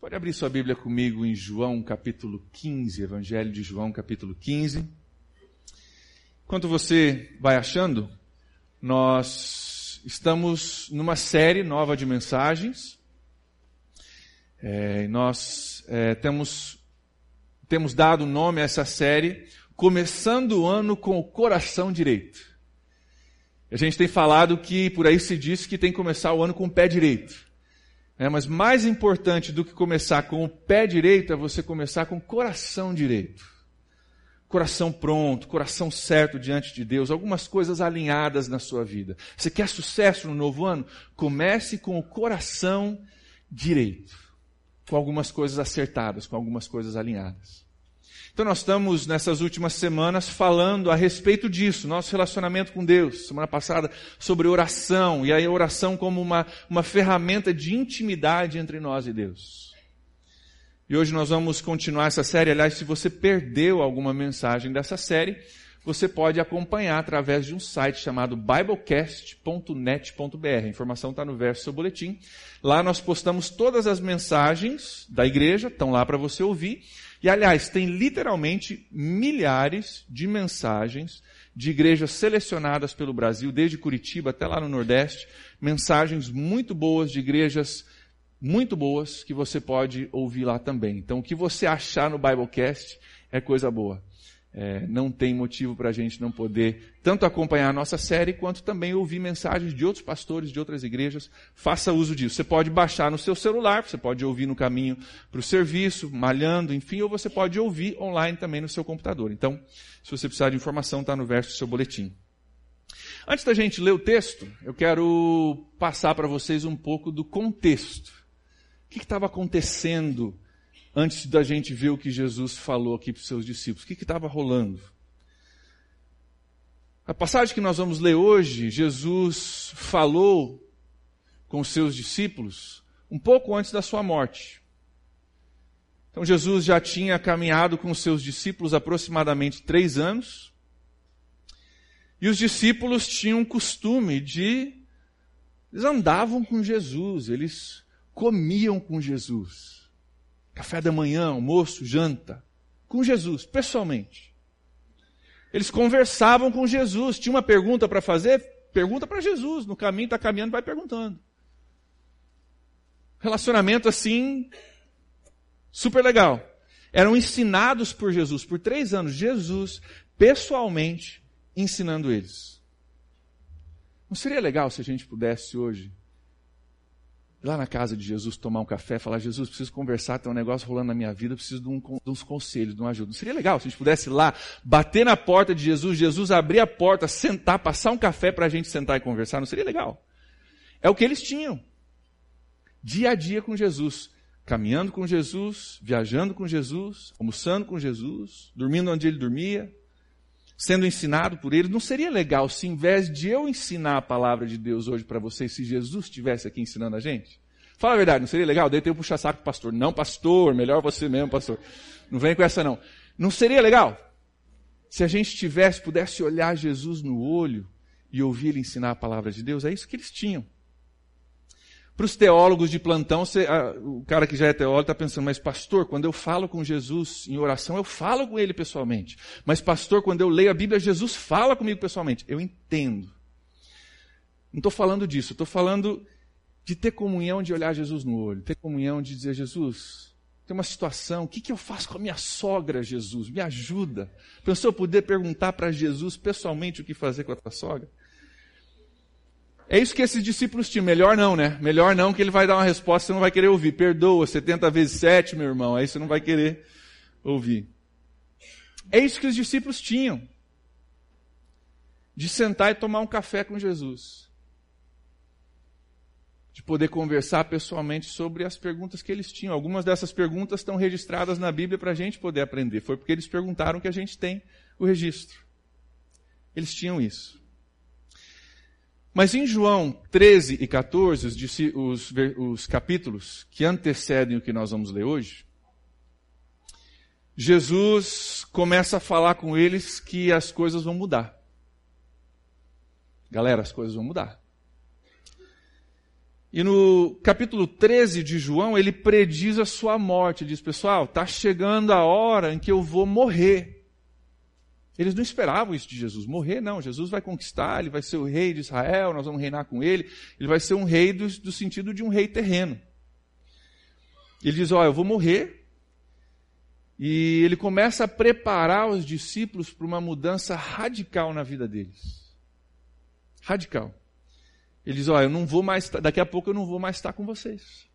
Pode abrir sua Bíblia comigo em João capítulo 15, Evangelho de João capítulo 15. Enquanto você vai achando, nós estamos numa série nova de mensagens. É, nós é, temos, temos dado nome a essa série, começando o ano com o coração direito. A gente tem falado que por aí se diz que tem que começar o ano com o pé direito. É, mas mais importante do que começar com o pé direito é você começar com o coração direito. Coração pronto, coração certo diante de Deus, algumas coisas alinhadas na sua vida. Você quer sucesso no novo ano? Comece com o coração direito, com algumas coisas acertadas, com algumas coisas alinhadas. Então nós estamos nessas últimas semanas falando a respeito disso, nosso relacionamento com Deus. Semana passada sobre oração, e a oração como uma, uma ferramenta de intimidade entre nós e Deus. E hoje nós vamos continuar essa série. Aliás, se você perdeu alguma mensagem dessa série, você pode acompanhar através de um site chamado biblecast.net.br. A informação está no verso do seu boletim. Lá nós postamos todas as mensagens da igreja, estão lá para você ouvir. E, aliás, tem literalmente milhares de mensagens de igrejas selecionadas pelo Brasil, desde Curitiba até lá no Nordeste, mensagens muito boas de igrejas muito boas que você pode ouvir lá também. Então, o que você achar no Biblecast é coisa boa é, não tem motivo para a gente não poder tanto acompanhar a nossa série, quanto também ouvir mensagens de outros pastores de outras igrejas. Faça uso disso. Você pode baixar no seu celular, você pode ouvir no caminho para o serviço, malhando, enfim, ou você pode ouvir online também no seu computador. Então, se você precisar de informação, está no verso do seu boletim. Antes da gente ler o texto, eu quero passar para vocês um pouco do contexto. O que estava acontecendo antes da gente ver o que Jesus falou aqui para os seus discípulos. O que estava rolando? A passagem que nós vamos ler hoje, Jesus falou com os seus discípulos um pouco antes da sua morte. Então Jesus já tinha caminhado com os seus discípulos aproximadamente três anos. E os discípulos tinham o costume de. Eles andavam com Jesus, eles comiam com Jesus café da manhã, almoço, janta, com Jesus, pessoalmente. Eles conversavam com Jesus. Tinha uma pergunta para fazer? Pergunta para Jesus. No caminho, está caminhando, vai perguntando. Relacionamento assim, super legal. Eram ensinados por Jesus por três anos. Jesus, pessoalmente, ensinando eles. Não seria legal se a gente pudesse hoje lá na casa de Jesus tomar um café, falar, Jesus, preciso conversar, tem um negócio rolando na minha vida, preciso de, um, de uns conselhos, de uma ajuda. Não seria legal se a gente pudesse ir lá, bater na porta de Jesus, Jesus abrir a porta, sentar, passar um café para a gente sentar e conversar? Não seria legal? É o que eles tinham. Dia a dia com Jesus. Caminhando com Jesus, viajando com Jesus, almoçando com Jesus, dormindo onde ele dormia, sendo ensinado por ele. Não seria legal se, em vez de eu ensinar a palavra de Deus hoje para vocês, se Jesus estivesse aqui ensinando a gente? Fala a verdade, não seria legal? Daí tem um puxa-saco pro pastor. Não, pastor, melhor você mesmo, pastor. Não vem com essa não. Não seria legal? Se a gente tivesse, pudesse olhar Jesus no olho e ouvir ele ensinar a palavra de Deus, é isso que eles tinham. Para os teólogos de plantão, você, o cara que já é teólogo está pensando, mas pastor, quando eu falo com Jesus em oração, eu falo com ele pessoalmente. Mas pastor, quando eu leio a Bíblia, Jesus fala comigo pessoalmente. Eu entendo. Não estou falando disso, estou falando de ter comunhão, de olhar Jesus no olho, ter comunhão de dizer, Jesus, tem uma situação, o que, que eu faço com a minha sogra, Jesus? Me ajuda. Pensou poder perguntar para Jesus pessoalmente o que fazer com a tua sogra? É isso que esses discípulos tinham. Melhor não, né? Melhor não, que ele vai dar uma resposta que você não vai querer ouvir. Perdoa, 70 vezes 7, meu irmão. Aí você não vai querer ouvir. É isso que os discípulos tinham. De sentar e tomar um café com Jesus. De poder conversar pessoalmente sobre as perguntas que eles tinham. Algumas dessas perguntas estão registradas na Bíblia para a gente poder aprender. Foi porque eles perguntaram que a gente tem o registro. Eles tinham isso. Mas em João 13 e 14, os, os, os capítulos que antecedem o que nós vamos ler hoje, Jesus começa a falar com eles que as coisas vão mudar. Galera, as coisas vão mudar. E no capítulo 13 de João, ele prediz a sua morte. Ele diz, pessoal, está chegando a hora em que eu vou morrer. Eles não esperavam isso de Jesus. Morrer, não. Jesus vai conquistar, ele vai ser o rei de Israel, nós vamos reinar com ele. Ele vai ser um rei do, do sentido de um rei terreno. Ele diz, oh, eu vou morrer. E ele começa a preparar os discípulos para uma mudança radical na vida deles. Radical. Ele diz, oh, eu não vou mais, daqui a pouco eu não vou mais estar com vocês.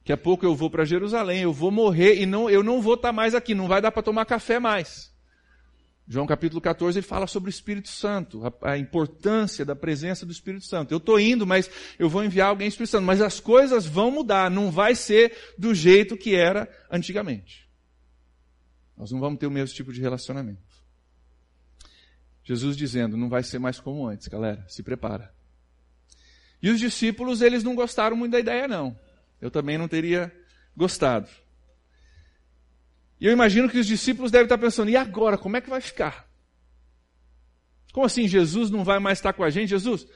Daqui a pouco eu vou para Jerusalém, eu vou morrer e não, eu não vou estar mais aqui, não vai dar para tomar café mais. João capítulo 14 ele fala sobre o Espírito Santo, a, a importância da presença do Espírito Santo. Eu estou indo, mas eu vou enviar alguém Espírito Santo. Mas as coisas vão mudar, não vai ser do jeito que era antigamente. Nós não vamos ter o mesmo tipo de relacionamento. Jesus dizendo, não vai ser mais como antes, galera, se prepara. E os discípulos, eles não gostaram muito da ideia, não. Eu também não teria gostado. E eu imagino que os discípulos devem estar pensando: e agora? Como é que vai ficar? Como assim Jesus não vai mais estar com a gente? Jesus,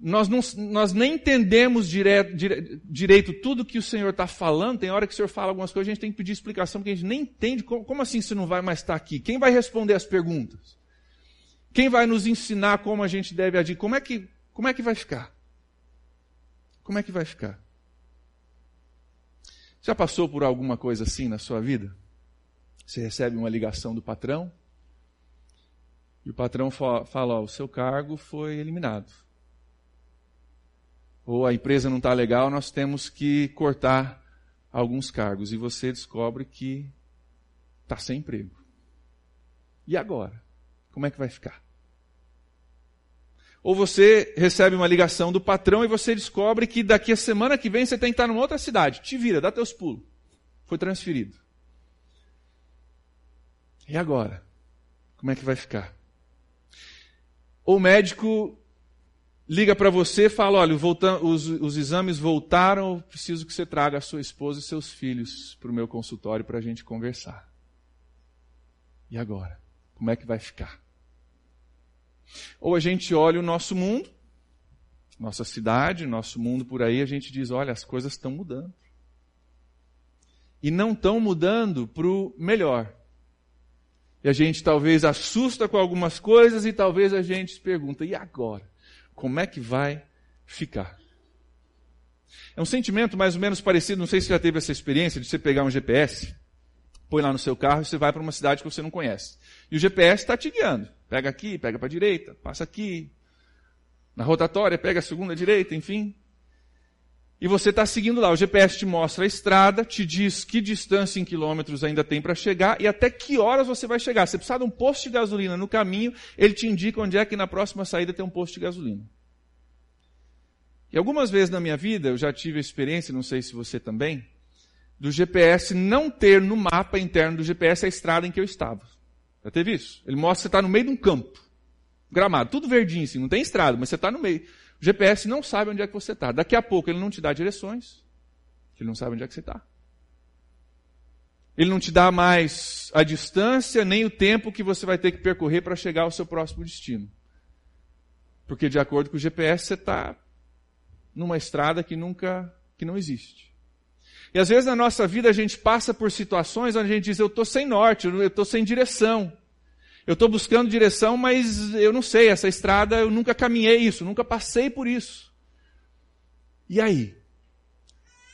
nós, não, nós nem entendemos direto, dire, direito tudo que o Senhor está falando. Tem hora que o Senhor fala algumas coisas, a gente tem que pedir explicação, porque a gente nem entende. Como, como assim você não vai mais estar aqui? Quem vai responder as perguntas? Quem vai nos ensinar como a gente deve agir? Como é que, como é que vai ficar? Como é que vai ficar? Já passou por alguma coisa assim na sua vida? Você recebe uma ligação do patrão e o patrão fala: ó, o seu cargo foi eliminado. Ou a empresa não está legal, nós temos que cortar alguns cargos. E você descobre que está sem emprego. E agora? Como é que vai ficar? Ou você recebe uma ligação do patrão e você descobre que daqui a semana que vem você tem que estar numa outra cidade. Te vira, dá teus pulos. Foi transferido. E agora? Como é que vai ficar? Ou o médico liga para você e fala: olha, os, os, exames voltaram, preciso que você traga a sua esposa e seus filhos para o meu consultório para a gente conversar. E agora? Como é que vai ficar? Ou a gente olha o nosso mundo, nossa cidade, nosso mundo por aí, a gente diz: olha, as coisas estão mudando. E não estão mudando para o melhor. E a gente talvez assusta com algumas coisas e talvez a gente se pergunta: e agora? Como é que vai ficar? É um sentimento mais ou menos parecido, não sei se já teve essa experiência de você pegar um GPS, põe lá no seu carro e você vai para uma cidade que você não conhece. E o GPS está te guiando. Pega aqui, pega para a direita, passa aqui. Na rotatória, pega a segunda direita, enfim. E você está seguindo lá. O GPS te mostra a estrada, te diz que distância em quilômetros ainda tem para chegar e até que horas você vai chegar. Você precisa de um posto de gasolina no caminho, ele te indica onde é que na próxima saída tem um posto de gasolina. E algumas vezes na minha vida eu já tive a experiência, não sei se você também, do GPS não ter no mapa interno do GPS a estrada em que eu estava. Já teve isso? Ele mostra que você está no meio de um campo, gramado, tudo verdinho assim, não tem estrada, mas você está no meio. O GPS não sabe onde é que você está. Daqui a pouco ele não te dá direções, ele não sabe onde é que você está. Ele não te dá mais a distância nem o tempo que você vai ter que percorrer para chegar ao seu próximo destino. Porque de acordo com o GPS você está numa estrada que nunca, que não existe. E às vezes na nossa vida a gente passa por situações onde a gente diz, eu estou sem norte, eu estou sem direção. Eu estou buscando direção, mas eu não sei, essa estrada eu nunca caminhei isso, nunca passei por isso. E aí?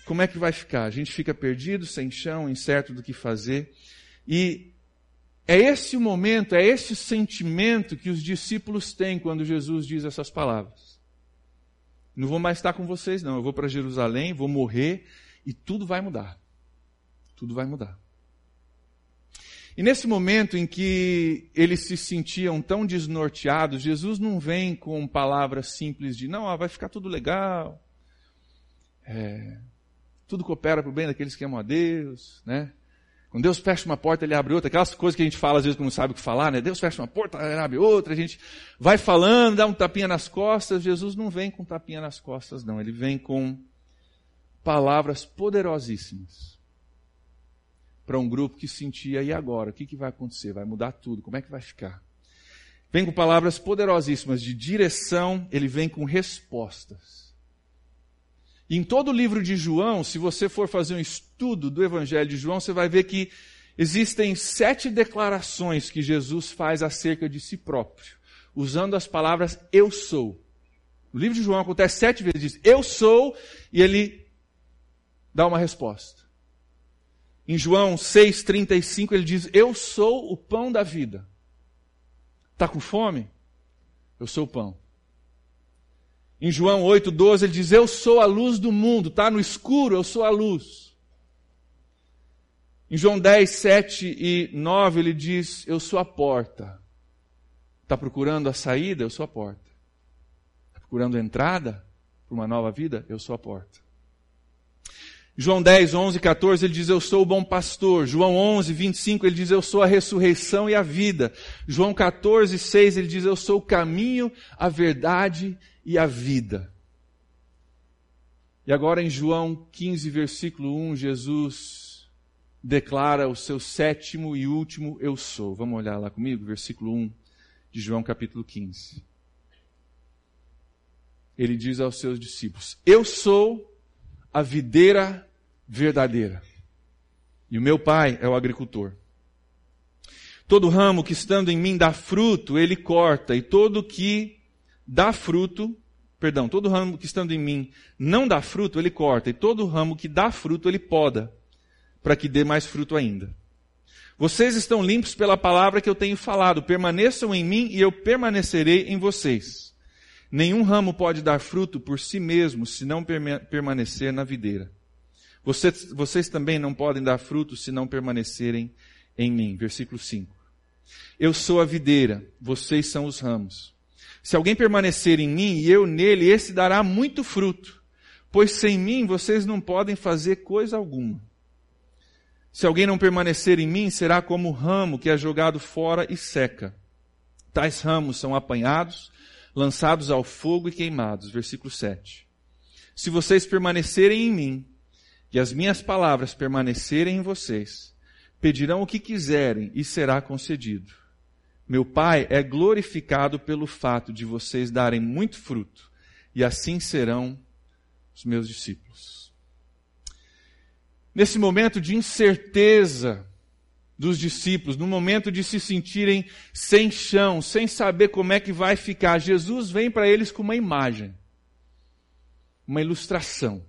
Como é que vai ficar? A gente fica perdido, sem chão, incerto do que fazer. E é esse o momento, é esse o sentimento que os discípulos têm quando Jesus diz essas palavras. Não vou mais estar com vocês, não. Eu vou para Jerusalém, vou morrer e tudo vai mudar. Tudo vai mudar. E nesse momento em que eles se sentiam tão desnorteados, Jesus não vem com palavras simples de não, vai ficar tudo legal, é, tudo coopera para o bem daqueles que amam a Deus, né? Quando Deus fecha uma porta, Ele abre outra. Aquelas coisas que a gente fala às vezes quando não sabe o que falar, né? Deus fecha uma porta, Ele abre outra. A gente vai falando, dá um tapinha nas costas. Jesus não vem com tapinha nas costas, não. Ele vem com palavras poderosíssimas para um grupo que sentia, e agora? O que, que vai acontecer? Vai mudar tudo? Como é que vai ficar? Vem com palavras poderosíssimas de direção, ele vem com respostas. Em todo o livro de João, se você for fazer um estudo do Evangelho de João, você vai ver que existem sete declarações que Jesus faz acerca de si próprio, usando as palavras eu sou. No livro de João acontece sete vezes, diz eu sou, e ele dá uma resposta. Em João 6,35 ele diz: Eu sou o pão da vida. Está com fome? Eu sou o pão. Em João 8,12 ele diz: Eu sou a luz do mundo. Está no escuro, eu sou a luz. Em João 10, 7 e 9 ele diz: Eu sou a porta. Está procurando a saída? Eu sou a porta. Está procurando a entrada para uma nova vida? Eu sou a porta. João 10, 11, 14, ele diz, eu sou o bom pastor. João 11, 25, ele diz, eu sou a ressurreição e a vida. João 14, 6, ele diz, eu sou o caminho, a verdade e a vida. E agora em João 15, versículo 1, Jesus declara o seu sétimo e último eu sou. Vamos olhar lá comigo, versículo 1 de João capítulo 15. Ele diz aos seus discípulos: Eu sou a videira verdadeira. E o meu pai é o agricultor. Todo ramo que estando em mim dá fruto, ele corta, e todo que dá fruto, perdão, todo ramo que estando em mim não dá fruto, ele corta, e todo ramo que dá fruto, ele poda, para que dê mais fruto ainda. Vocês estão limpos pela palavra que eu tenho falado, permaneçam em mim e eu permanecerei em vocês. Nenhum ramo pode dar fruto por si mesmo se não permanecer na videira. Vocês, vocês também não podem dar fruto se não permanecerem em mim. Versículo 5. Eu sou a videira, vocês são os ramos. Se alguém permanecer em mim e eu nele, esse dará muito fruto, pois sem mim vocês não podem fazer coisa alguma. Se alguém não permanecer em mim, será como o ramo que é jogado fora e seca. Tais ramos são apanhados, lançados ao fogo e queimados. Versículo 7. Se vocês permanecerem em mim e as minhas palavras permanecerem em vocês, pedirão o que quiserem e será concedido. Meu Pai é glorificado pelo fato de vocês darem muito fruto, e assim serão os meus discípulos. Nesse momento de incerteza dos discípulos, no momento de se sentirem sem chão, sem saber como é que vai ficar, Jesus vem para eles com uma imagem, uma ilustração.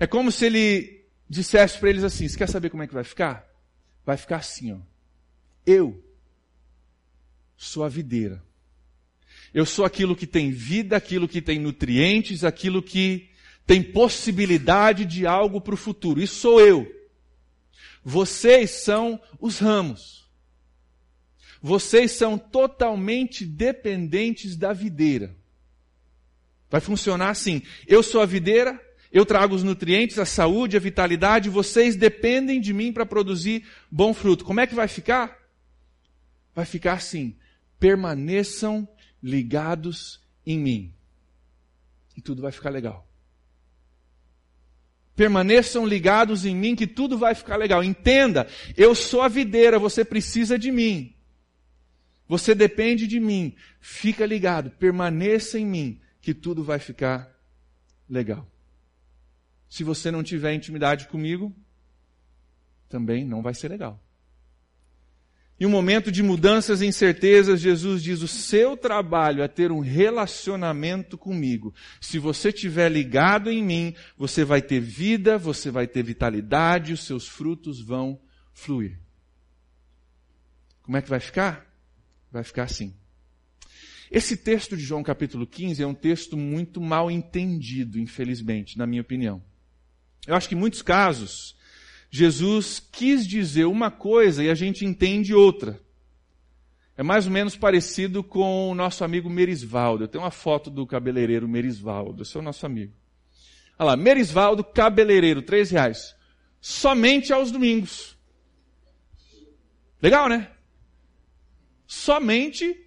É como se ele dissesse para eles assim: Você quer saber como é que vai ficar? Vai ficar assim, ó. Eu sou a videira. Eu sou aquilo que tem vida, aquilo que tem nutrientes, aquilo que tem possibilidade de algo para o futuro. Isso sou eu. Vocês são os ramos. Vocês são totalmente dependentes da videira. Vai funcionar assim. Eu sou a videira, eu trago os nutrientes, a saúde, a vitalidade, vocês dependem de mim para produzir bom fruto. Como é que vai ficar? Vai ficar assim: permaneçam ligados em mim. E tudo vai ficar legal. Permaneçam ligados em mim que tudo vai ficar legal. Entenda, eu sou a videira, você precisa de mim. Você depende de mim. Fica ligado, permaneça em mim que tudo vai ficar legal. Se você não tiver intimidade comigo, também não vai ser legal. Em um momento de mudanças e incertezas, Jesus diz: o seu trabalho é ter um relacionamento comigo. Se você estiver ligado em mim, você vai ter vida, você vai ter vitalidade, os seus frutos vão fluir. Como é que vai ficar? Vai ficar assim. Esse texto de João capítulo 15 é um texto muito mal entendido, infelizmente, na minha opinião. Eu acho que em muitos casos, Jesus quis dizer uma coisa e a gente entende outra. É mais ou menos parecido com o nosso amigo Merisvaldo. Eu tenho uma foto do cabeleireiro Merisvaldo, esse é o nosso amigo. Olha lá, Merisvaldo, cabeleireiro, três reais. Somente aos domingos. Legal, né? Somente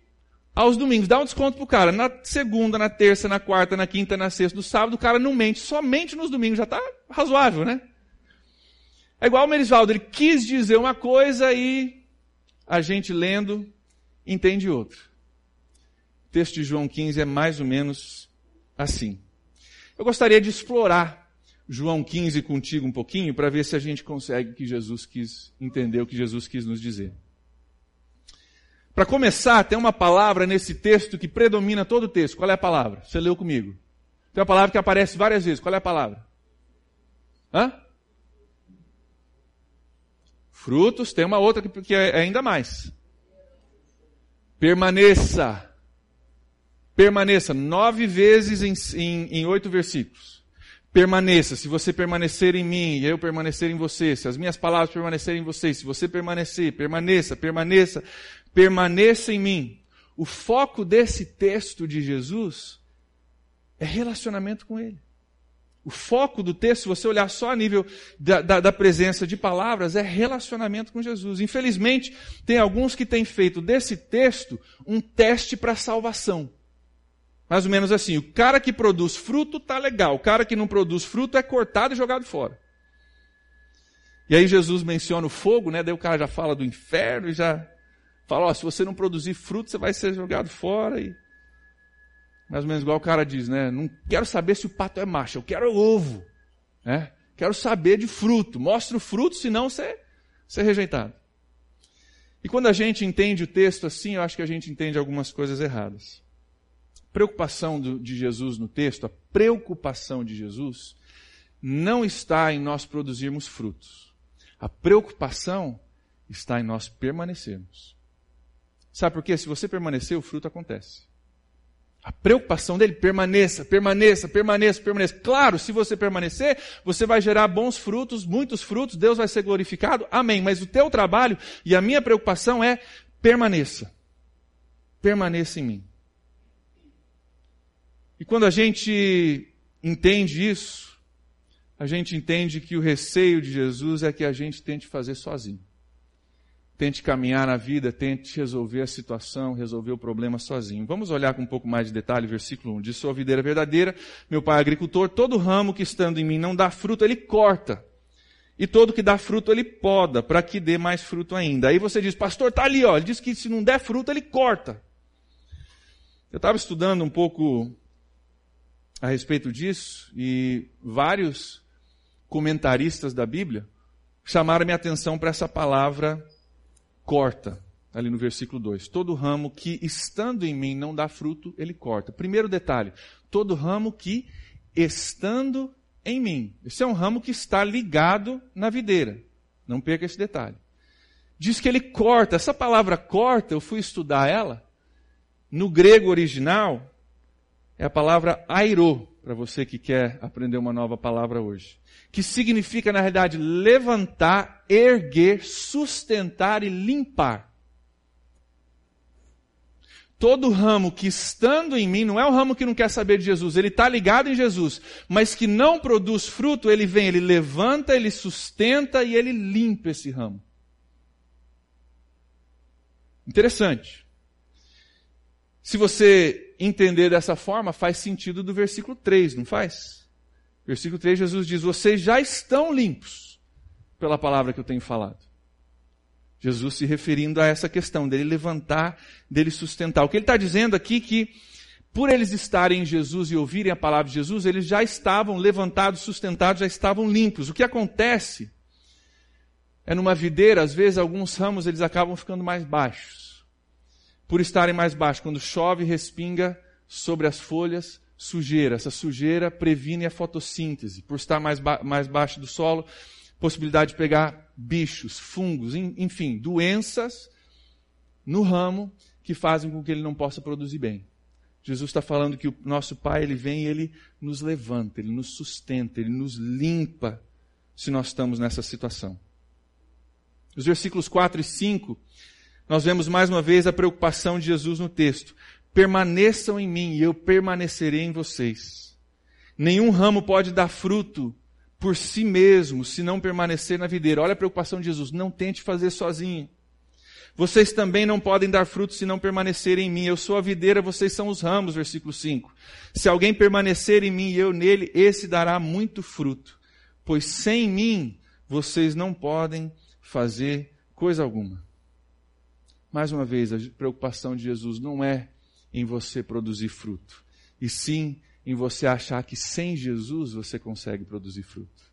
aos domingos. Dá um desconto pro cara. Na segunda, na terça, na quarta, na quinta, na sexta, no sábado, o cara não mente. Somente nos domingos. Já está razoável, né? É igual o Merisvaldo. Ele quis dizer uma coisa e a gente lendo entende outra. O texto de João 15 é mais ou menos assim. Eu gostaria de explorar João 15 contigo um pouquinho para ver se a gente consegue que Jesus quis entender o que Jesus quis nos dizer. Para começar, tem uma palavra nesse texto que predomina todo o texto. Qual é a palavra? Você leu comigo. Tem uma palavra que aparece várias vezes. Qual é a palavra? Hã? Frutos, tem uma outra que, é ainda mais. Permaneça. Permaneça. Nove vezes em, em, em oito versículos. Permaneça. Se você permanecer em mim e eu permanecer em você, se as minhas palavras permanecerem em você, se você permanecer, permaneça, permaneça, permaneça em mim. O foco desse texto de Jesus é relacionamento com Ele. O foco do texto, se você olhar só a nível da, da, da, presença de palavras, é relacionamento com Jesus. Infelizmente, tem alguns que têm feito desse texto um teste para salvação. Mais ou menos assim, o cara que produz fruto tá legal, o cara que não produz fruto é cortado e jogado fora. E aí Jesus menciona o fogo, né? Daí o cara já fala do inferno e já fala, ó, se você não produzir fruto, você vai ser jogado fora e mais ou menos igual o cara diz, né? Não quero saber se o pato é macho, eu quero ovo. Né? Quero saber de fruto. Mostre o fruto, senão você, é rejeitado. E quando a gente entende o texto assim, eu acho que a gente entende algumas coisas erradas. Preocupação do, de Jesus no texto, a preocupação de Jesus, não está em nós produzirmos frutos. A preocupação está em nós permanecermos. Sabe por quê? Se você permanecer, o fruto acontece. A preocupação dele, permaneça, permaneça, permaneça, permaneça. Claro, se você permanecer, você vai gerar bons frutos, muitos frutos, Deus vai ser glorificado, amém. Mas o teu trabalho e a minha preocupação é permaneça. Permaneça em mim. E quando a gente entende isso, a gente entende que o receio de Jesus é que a gente tente fazer sozinho tente caminhar na vida, tente resolver a situação, resolver o problema sozinho. Vamos olhar com um pouco mais de detalhe, versículo 1. De sua videira verdadeira, meu pai é agricultor, todo ramo que estando em mim não dá fruto, ele corta. E todo que dá fruto, ele poda, para que dê mais fruto ainda. Aí você diz, pastor, tá ali, ó. Ele diz que se não der fruto, ele corta. Eu estava estudando um pouco a respeito disso, e vários comentaristas da Bíblia chamaram minha atenção para essa palavra corta, ali no versículo 2. Todo ramo que estando em mim não dá fruto, ele corta. Primeiro detalhe: todo ramo que estando em mim. Esse é um ramo que está ligado na videira. Não perca esse detalhe. Diz que ele corta. Essa palavra corta, eu fui estudar ela. No grego original, é a palavra airo, para você que quer aprender uma nova palavra hoje que significa, na realidade, levantar, erguer, sustentar e limpar. Todo ramo que estando em mim, não é o ramo que não quer saber de Jesus, ele está ligado em Jesus, mas que não produz fruto, ele vem, ele levanta, ele sustenta e ele limpa esse ramo. Interessante. Se você entender dessa forma, faz sentido do versículo 3, não faz? Versículo 3, Jesus diz: Vocês já estão limpos pela palavra que eu tenho falado. Jesus se referindo a essa questão dele levantar, dele sustentar. O que ele está dizendo aqui é que, por eles estarem em Jesus e ouvirem a palavra de Jesus, eles já estavam levantados, sustentados, já estavam limpos. O que acontece é numa videira, às vezes alguns ramos eles acabam ficando mais baixos. Por estarem mais baixos, quando chove, respinga sobre as folhas, sujeira. Essa sujeira previne a fotossíntese. Por estar mais, ba mais baixo do solo, possibilidade de pegar bichos, fungos, enfim, doenças no ramo que fazem com que ele não possa produzir bem. Jesus está falando que o nosso Pai, ele vem e ele nos levanta, ele nos sustenta, ele nos limpa se nós estamos nessa situação. Os versículos 4 e 5, nós vemos mais uma vez a preocupação de Jesus no texto. Permaneçam em mim e eu permanecerei em vocês. Nenhum ramo pode dar fruto por si mesmo se não permanecer na videira. Olha a preocupação de Jesus. Não tente fazer sozinho. Vocês também não podem dar fruto se não permanecerem em mim. Eu sou a videira, vocês são os ramos. Versículo 5. Se alguém permanecer em mim e eu nele, esse dará muito fruto. Pois sem mim vocês não podem fazer coisa alguma. Mais uma vez, a preocupação de Jesus não é em você produzir fruto, e sim em você achar que sem Jesus você consegue produzir fruto.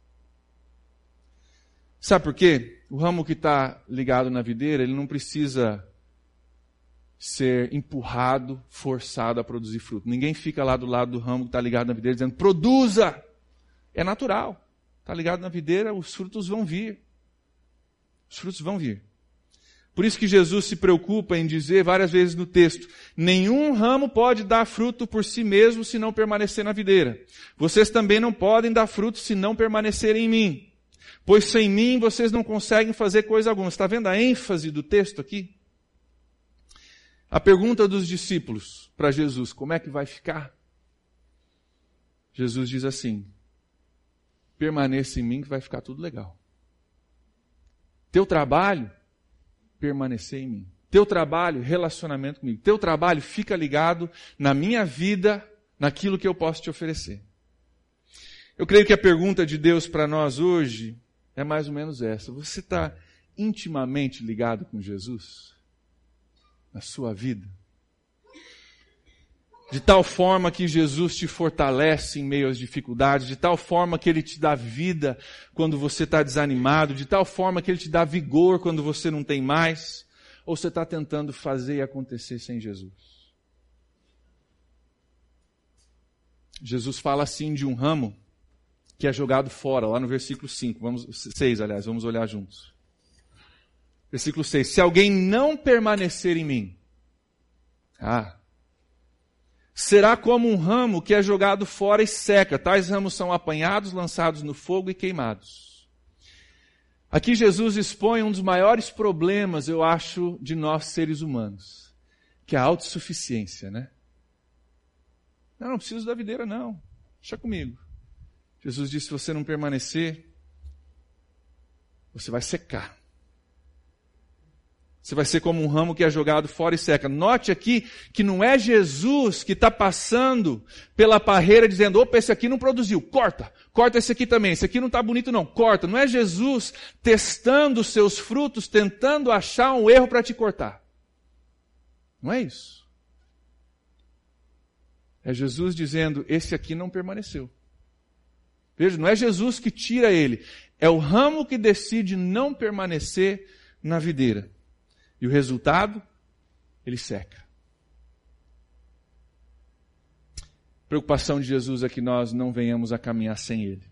Sabe por quê? O ramo que está ligado na videira, ele não precisa ser empurrado, forçado a produzir fruto. Ninguém fica lá do lado do ramo que está ligado na videira dizendo, produza! É natural. Está ligado na videira, os frutos vão vir. Os frutos vão vir. Por isso que Jesus se preocupa em dizer várias vezes no texto: nenhum ramo pode dar fruto por si mesmo se não permanecer na videira. Vocês também não podem dar fruto se não permanecerem em mim. Pois sem mim vocês não conseguem fazer coisa alguma. Está vendo a ênfase do texto aqui? A pergunta dos discípulos para Jesus: como é que vai ficar? Jesus diz assim: permaneça em mim que vai ficar tudo legal. Teu trabalho permanecer em mim. Teu trabalho, relacionamento comigo. Teu trabalho fica ligado na minha vida, naquilo que eu posso te oferecer. Eu creio que a pergunta de Deus para nós hoje é mais ou menos essa. Você está intimamente ligado com Jesus? Na sua vida? De tal forma que Jesus te fortalece em meio às dificuldades, de tal forma que Ele te dá vida quando você está desanimado, de tal forma que Ele te dá vigor quando você não tem mais, ou você está tentando fazer acontecer sem Jesus? Jesus fala assim de um ramo que é jogado fora, lá no versículo 5, vamos, 6, aliás, vamos olhar juntos. Versículo 6, se alguém não permanecer em mim, ah, será como um ramo que é jogado fora e seca. Tais ramos são apanhados, lançados no fogo e queimados. Aqui Jesus expõe um dos maiores problemas, eu acho, de nós seres humanos, que é a autossuficiência, né? Não, não preciso da videira, não. Deixa comigo. Jesus disse: se você não permanecer, você vai secar. Você vai ser como um ramo que é jogado fora e seca. Note aqui que não é Jesus que está passando pela parreira dizendo, opa, esse aqui não produziu, corta, corta esse aqui também, esse aqui não está bonito não, corta. Não é Jesus testando seus frutos, tentando achar um erro para te cortar. Não é isso. É Jesus dizendo, esse aqui não permaneceu. Veja, não é Jesus que tira ele, é o ramo que decide não permanecer na videira. E o resultado? Ele seca. A preocupação de Jesus é que nós não venhamos a caminhar sem Ele.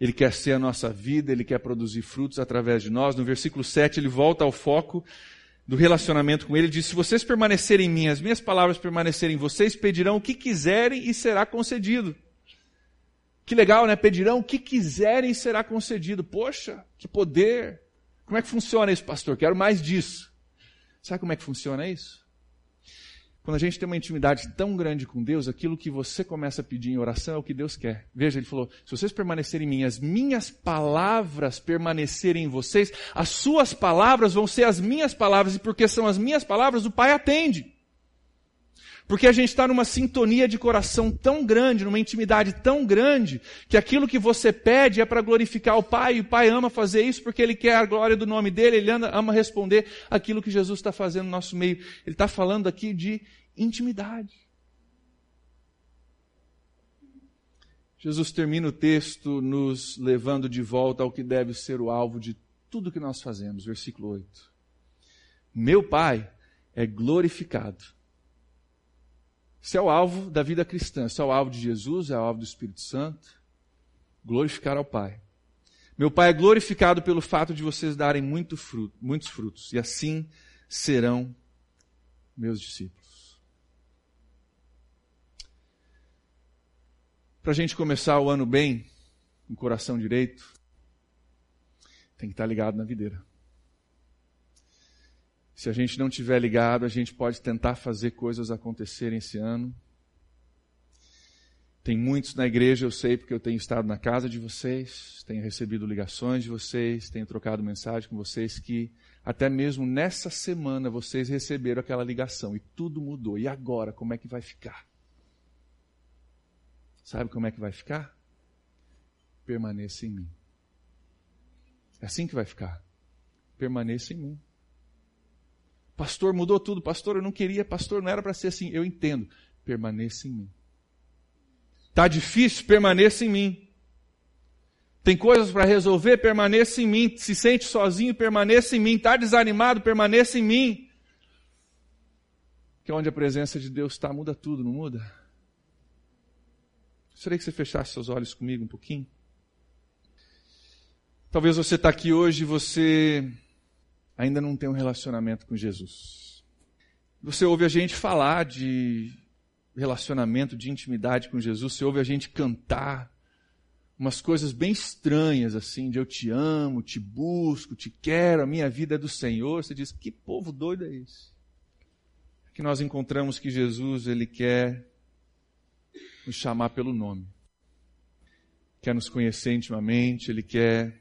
Ele quer ser a nossa vida, Ele quer produzir frutos através de nós. No versículo 7, ele volta ao foco do relacionamento com Ele. Ele diz: Se vocês permanecerem em mim, as minhas palavras permanecerem em vocês, pedirão o que quiserem e será concedido. Que legal, né? Pedirão o que quiserem e será concedido. Poxa, que poder! Como é que funciona isso, pastor? Quero mais disso. Sabe como é que funciona isso? Quando a gente tem uma intimidade tão grande com Deus, aquilo que você começa a pedir em oração é o que Deus quer. Veja, ele falou: se vocês permanecerem em mim, as minhas palavras permanecerem em vocês, as suas palavras vão ser as minhas palavras, e porque são as minhas palavras, o Pai atende. Porque a gente está numa sintonia de coração tão grande, numa intimidade tão grande, que aquilo que você pede é para glorificar o Pai, e o Pai ama fazer isso porque Ele quer a glória do nome dEle, Ele ama responder aquilo que Jesus está fazendo no nosso meio. Ele está falando aqui de intimidade. Jesus termina o texto nos levando de volta ao que deve ser o alvo de tudo que nós fazemos. Versículo 8. Meu Pai é glorificado esse é o alvo da vida cristã. Esse é o alvo de Jesus, é o alvo do Espírito Santo. Glorificar ao Pai. Meu Pai é glorificado pelo fato de vocês darem muito fruto, muitos frutos, e assim serão meus discípulos. Para a gente começar o ano bem, com o coração direito, tem que estar ligado na videira. Se a gente não tiver ligado, a gente pode tentar fazer coisas acontecerem esse ano. Tem muitos na igreja, eu sei, porque eu tenho estado na casa de vocês, tenho recebido ligações de vocês, tenho trocado mensagem com vocês, que até mesmo nessa semana vocês receberam aquela ligação e tudo mudou. E agora, como é que vai ficar? Sabe como é que vai ficar? Permaneça em mim. É assim que vai ficar. Permaneça em mim. Pastor, mudou tudo. Pastor, eu não queria. Pastor, não era para ser assim. Eu entendo. Permaneça em mim. Está difícil? Permaneça em mim. Tem coisas para resolver? Permaneça em mim. Se sente sozinho? Permaneça em mim. Está desanimado? Permaneça em mim. Que onde a presença de Deus está, muda tudo, não muda? Gostaria que você fechasse seus olhos comigo um pouquinho. Talvez você está aqui hoje e você ainda não tem um relacionamento com Jesus. Você ouve a gente falar de relacionamento, de intimidade com Jesus, você ouve a gente cantar umas coisas bem estranhas assim, de eu te amo, te busco, te quero, a minha vida é do Senhor. Você diz: "Que povo doido é esse?" Que nós encontramos que Jesus, ele quer nos chamar pelo nome. Quer nos conhecer intimamente, ele quer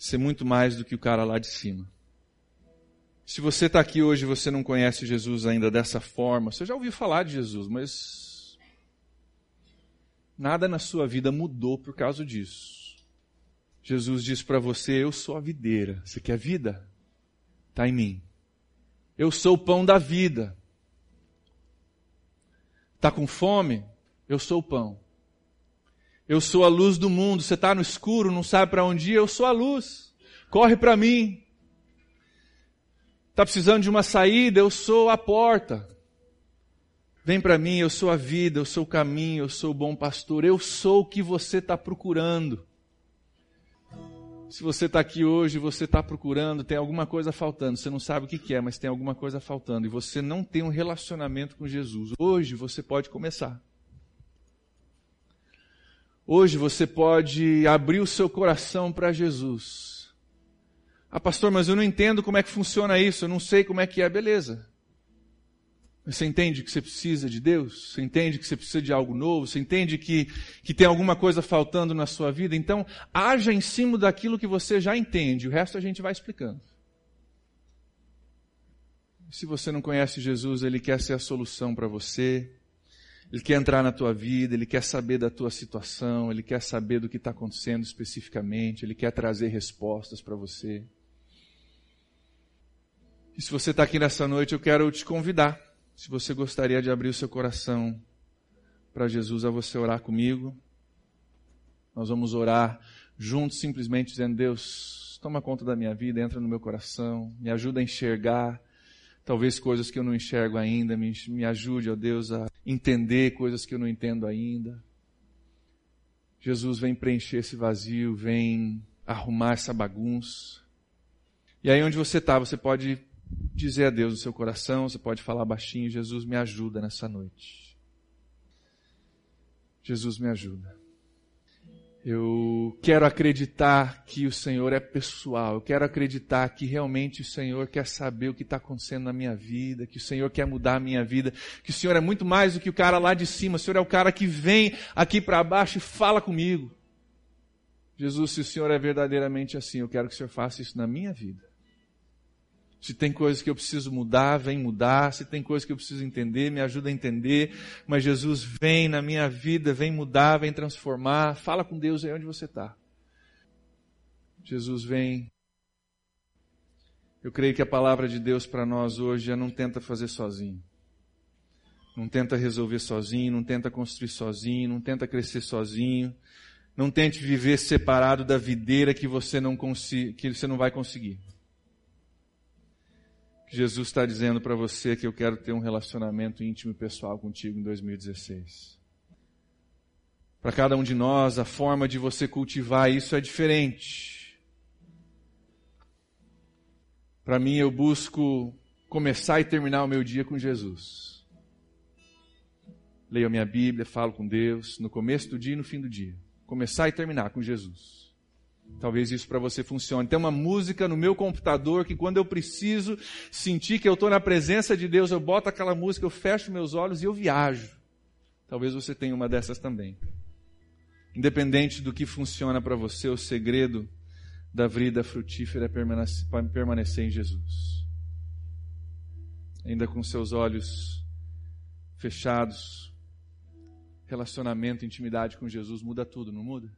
ser muito mais do que o cara lá de cima. Se você está aqui hoje e você não conhece Jesus ainda dessa forma, você já ouviu falar de Jesus, mas nada na sua vida mudou por causa disso. Jesus diz para você: Eu sou a videira. Você quer vida? Está em mim. Eu sou o pão da vida. Está com fome? Eu sou o pão. Eu sou a luz do mundo. Você está no escuro, não sabe para onde ir? Eu sou a luz. Corre para mim. Está precisando de uma saída? Eu sou a porta. Vem para mim, eu sou a vida, eu sou o caminho, eu sou o bom pastor. Eu sou o que você está procurando. Se você está aqui hoje, você está procurando, tem alguma coisa faltando, você não sabe o que é, mas tem alguma coisa faltando, e você não tem um relacionamento com Jesus. Hoje você pode começar. Hoje você pode abrir o seu coração para Jesus. Ah, pastor, mas eu não entendo como é que funciona isso, eu não sei como é que é, beleza. Você entende que você precisa de Deus? Você entende que você precisa de algo novo? Você entende que, que tem alguma coisa faltando na sua vida? Então, haja em cima daquilo que você já entende. O resto a gente vai explicando. Se você não conhece Jesus, Ele quer ser a solução para você. Ele quer entrar na tua vida, ele quer saber da tua situação, ele quer saber do que está acontecendo especificamente, ele quer trazer respostas para você. E se você está aqui nessa noite, eu quero te convidar, se você gostaria de abrir o seu coração para Jesus, a você orar comigo. Nós vamos orar juntos, simplesmente dizendo: Deus, toma conta da minha vida, entra no meu coração, me ajuda a enxergar talvez coisas que eu não enxergo ainda, me, me ajude, ó Deus, a entender coisas que eu não entendo ainda. Jesus vem preencher esse vazio, vem arrumar essa bagunça. E aí onde você está, você pode dizer a Deus no seu coração, você pode falar baixinho, Jesus me ajuda nessa noite. Jesus me ajuda. Eu quero acreditar que o Senhor é pessoal. Eu quero acreditar que realmente o Senhor quer saber o que está acontecendo na minha vida, que o Senhor quer mudar a minha vida, que o Senhor é muito mais do que o cara lá de cima. O Senhor é o cara que vem aqui para baixo e fala comigo. Jesus, se o Senhor é verdadeiramente assim, eu quero que o Senhor faça isso na minha vida. Se tem coisas que eu preciso mudar, vem mudar. Se tem coisas que eu preciso entender, me ajuda a entender. Mas Jesus vem na minha vida, vem mudar, vem transformar. Fala com Deus aí onde você está. Jesus vem. Eu creio que a palavra de Deus para nós hoje já não tenta fazer sozinho. Não tenta resolver sozinho, não tenta construir sozinho, não tenta crescer sozinho. Não tente viver separado da videira que você não, que você não vai conseguir. Jesus está dizendo para você que eu quero ter um relacionamento íntimo e pessoal contigo em 2016. Para cada um de nós, a forma de você cultivar isso é diferente. Para mim, eu busco começar e terminar o meu dia com Jesus. Leio a minha Bíblia, falo com Deus, no começo do dia e no fim do dia. Começar e terminar com Jesus. Talvez isso para você funcione. Tem uma música no meu computador que quando eu preciso sentir que eu estou na presença de Deus, eu boto aquela música, eu fecho meus olhos e eu viajo. Talvez você tenha uma dessas também. Independente do que funciona para você, o segredo da vida frutífera é permanecer, em Jesus. Ainda com seus olhos fechados, relacionamento, intimidade com Jesus muda tudo, não muda?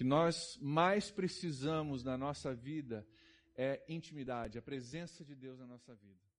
Que nós mais precisamos na nossa vida é intimidade, a presença de Deus na nossa vida.